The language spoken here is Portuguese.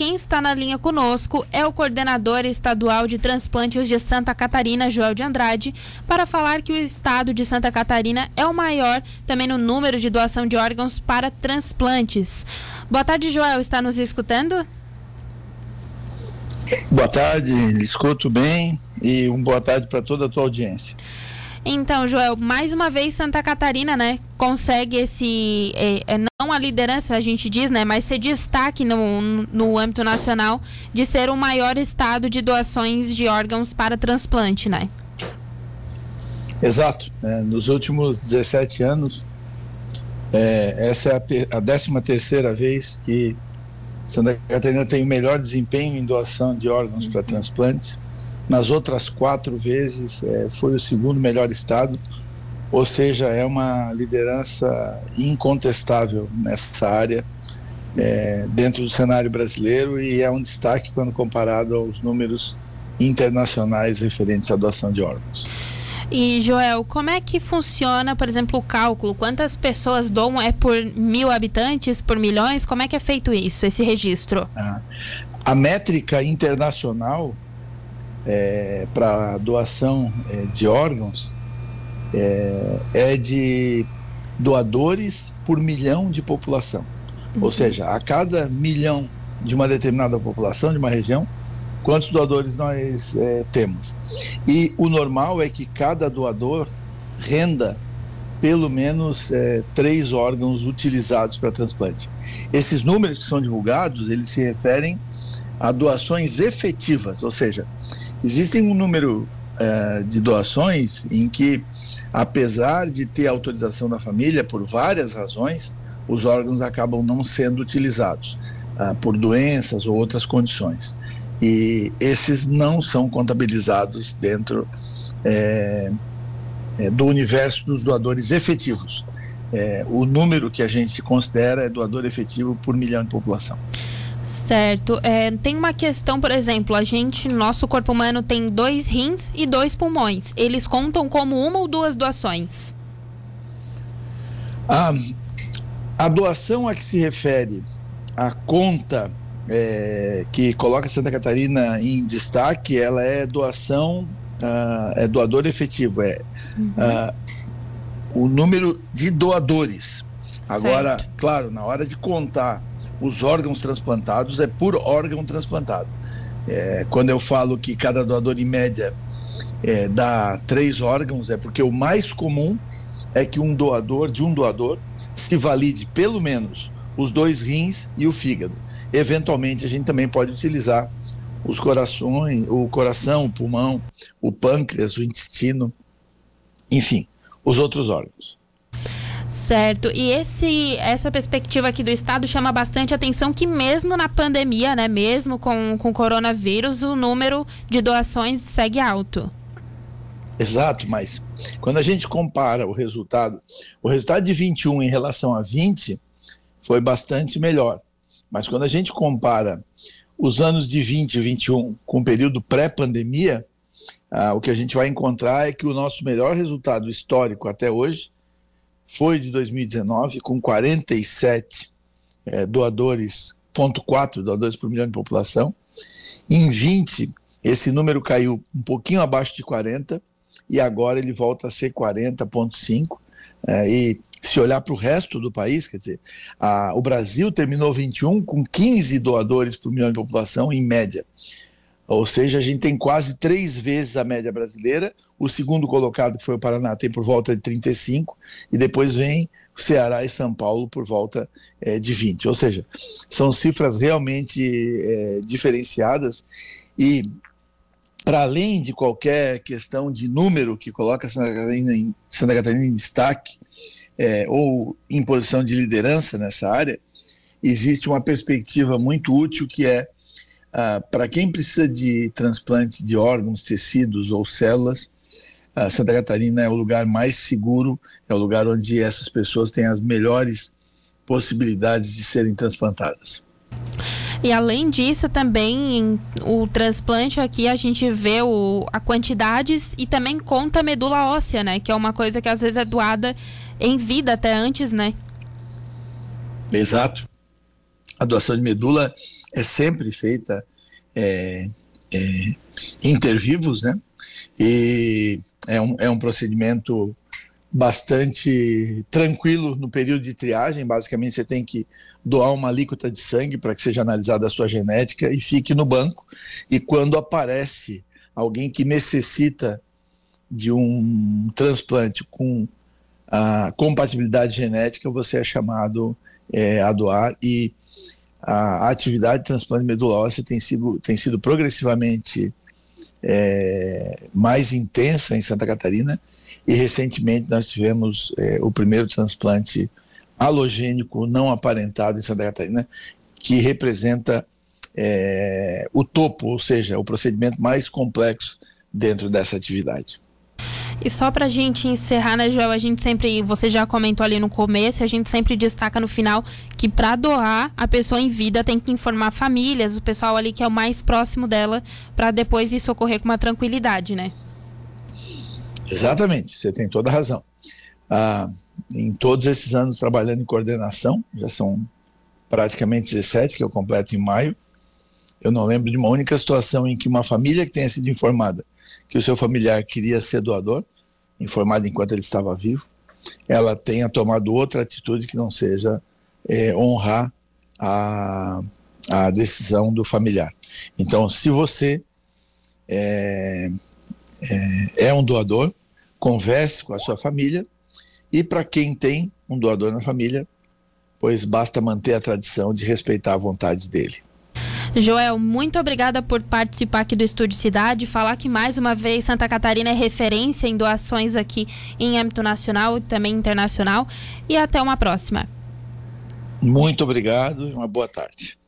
quem está na linha conosco é o coordenador estadual de transplantes de Santa Catarina, Joel de Andrade, para falar que o estado de Santa Catarina é o maior também no número de doação de órgãos para transplantes. Boa tarde, Joel. Está nos escutando? Boa tarde, escuto bem e uma boa tarde para toda a tua audiência. Então, Joel, mais uma vez Santa Catarina, né, consegue esse, é, é, não a liderança, a gente diz, né, mas ser destaque no, no âmbito nacional de ser o maior estado de doações de órgãos para transplante, né? Exato. É, nos últimos 17 anos, é, essa é a, ter, a 13 terceira vez que Santa Catarina tem o melhor desempenho em doação de órgãos uhum. para transplantes nas outras quatro vezes é, foi o segundo melhor estado, ou seja, é uma liderança incontestável nessa área é, dentro do cenário brasileiro e é um destaque quando comparado aos números internacionais referentes à doação de órgãos. E Joel, como é que funciona, por exemplo, o cálculo? Quantas pessoas doam? É por mil habitantes, por milhões? Como é que é feito isso, esse registro? Ah, a métrica internacional é, para doação é, de órgãos é, é, de doadores por milhão de população. Uhum. Ou seja, a cada milhão de uma determinada população, de uma região, quantos doadores nós é, temos. E o normal é que cada doador renda pelo menos é, três órgãos utilizados para transplante. Esses números que são divulgados, eles se referem a doações efetivas, ou seja, Existem um número uh, de doações em que, apesar de ter autorização da família por várias razões, os órgãos acabam não sendo utilizados uh, por doenças ou outras condições. E esses não são contabilizados dentro é, é, do universo dos doadores efetivos. É, o número que a gente considera é doador efetivo por milhão de população. Certo. É, tem uma questão, por exemplo, a gente, nosso corpo humano tem dois rins e dois pulmões. Eles contam como uma ou duas doações? A, a doação a que se refere a conta é, que coloca Santa Catarina em destaque, ela é doação, uh, é doador efetivo, é uhum. uh, o número de doadores. Agora, certo. claro, na hora de contar os órgãos transplantados é por órgão transplantado. É, quando eu falo que cada doador, em média, é, dá três órgãos, é porque o mais comum é que um doador, de um doador, se valide pelo menos os dois rins e o fígado. Eventualmente, a gente também pode utilizar os corações, o coração, o pulmão, o pâncreas, o intestino, enfim, os outros órgãos. Certo. E esse, essa perspectiva aqui do Estado chama bastante atenção que mesmo na pandemia, né, mesmo com, com o coronavírus, o número de doações segue alto. Exato, mas quando a gente compara o resultado, o resultado de 21 em relação a 20 foi bastante melhor. Mas quando a gente compara os anos de 20 e 21 com o período pré-pandemia, ah, o que a gente vai encontrar é que o nosso melhor resultado histórico até hoje foi de 2019, com 47 é, doadores, ponto 4 doadores por milhão de população. Em 20, esse número caiu um pouquinho abaixo de 40 e agora ele volta a ser 40,5. É, e se olhar para o resto do país, quer dizer, a, o Brasil terminou 21 com 15 doadores por milhão de população, em média. Ou seja, a gente tem quase três vezes a média brasileira. O segundo colocado, que foi o Paraná, tem por volta de 35, e depois vem Ceará e São Paulo por volta é, de 20. Ou seja, são cifras realmente é, diferenciadas e para além de qualquer questão de número que coloca Santa Catarina em, Santa Catarina em destaque é, ou em posição de liderança nessa área, existe uma perspectiva muito útil que é ah, para quem precisa de transplante de órgãos, tecidos ou células, ah, Santa Catarina é o lugar mais seguro, é o lugar onde essas pessoas têm as melhores possibilidades de serem transplantadas. E além disso, também o transplante aqui a gente vê o, a quantidades e também conta a medula óssea, né? Que é uma coisa que às vezes é doada em vida até antes, né? Exato. A doação de medula é sempre feita é, é, inter vivos, né? E é um, é um procedimento bastante tranquilo no período de triagem. Basicamente, você tem que doar uma alíquota de sangue para que seja analisada a sua genética e fique no banco. E quando aparece alguém que necessita de um transplante com a compatibilidade genética, você é chamado é, a doar e a atividade de transplante de medula óssea tem sido, tem sido progressivamente é, mais intensa em Santa Catarina e recentemente nós tivemos é, o primeiro transplante halogênico não aparentado em Santa Catarina, que representa é, o topo, ou seja, o procedimento mais complexo dentro dessa atividade. E só para a gente encerrar, né, Joel? A gente sempre, você já comentou ali no começo, a gente sempre destaca no final que para doar, a pessoa em vida tem que informar famílias, o pessoal ali que é o mais próximo dela, para depois isso ocorrer com uma tranquilidade, né? Exatamente, você tem toda a razão. Ah, em todos esses anos trabalhando em coordenação, já são praticamente 17 que eu completo em maio, eu não lembro de uma única situação em que uma família que tenha sido informada que o seu familiar queria ser doador, informado enquanto ele estava vivo, ela tenha tomado outra atitude que não seja é, honrar a, a decisão do familiar. Então, se você é, é, é um doador, converse com a sua família e para quem tem um doador na família, pois basta manter a tradição de respeitar a vontade dele. Joel, muito obrigada por participar aqui do Estúdio Cidade, falar que mais uma vez Santa Catarina é referência em doações aqui em âmbito nacional e também internacional. E até uma próxima. Muito obrigado e uma boa tarde.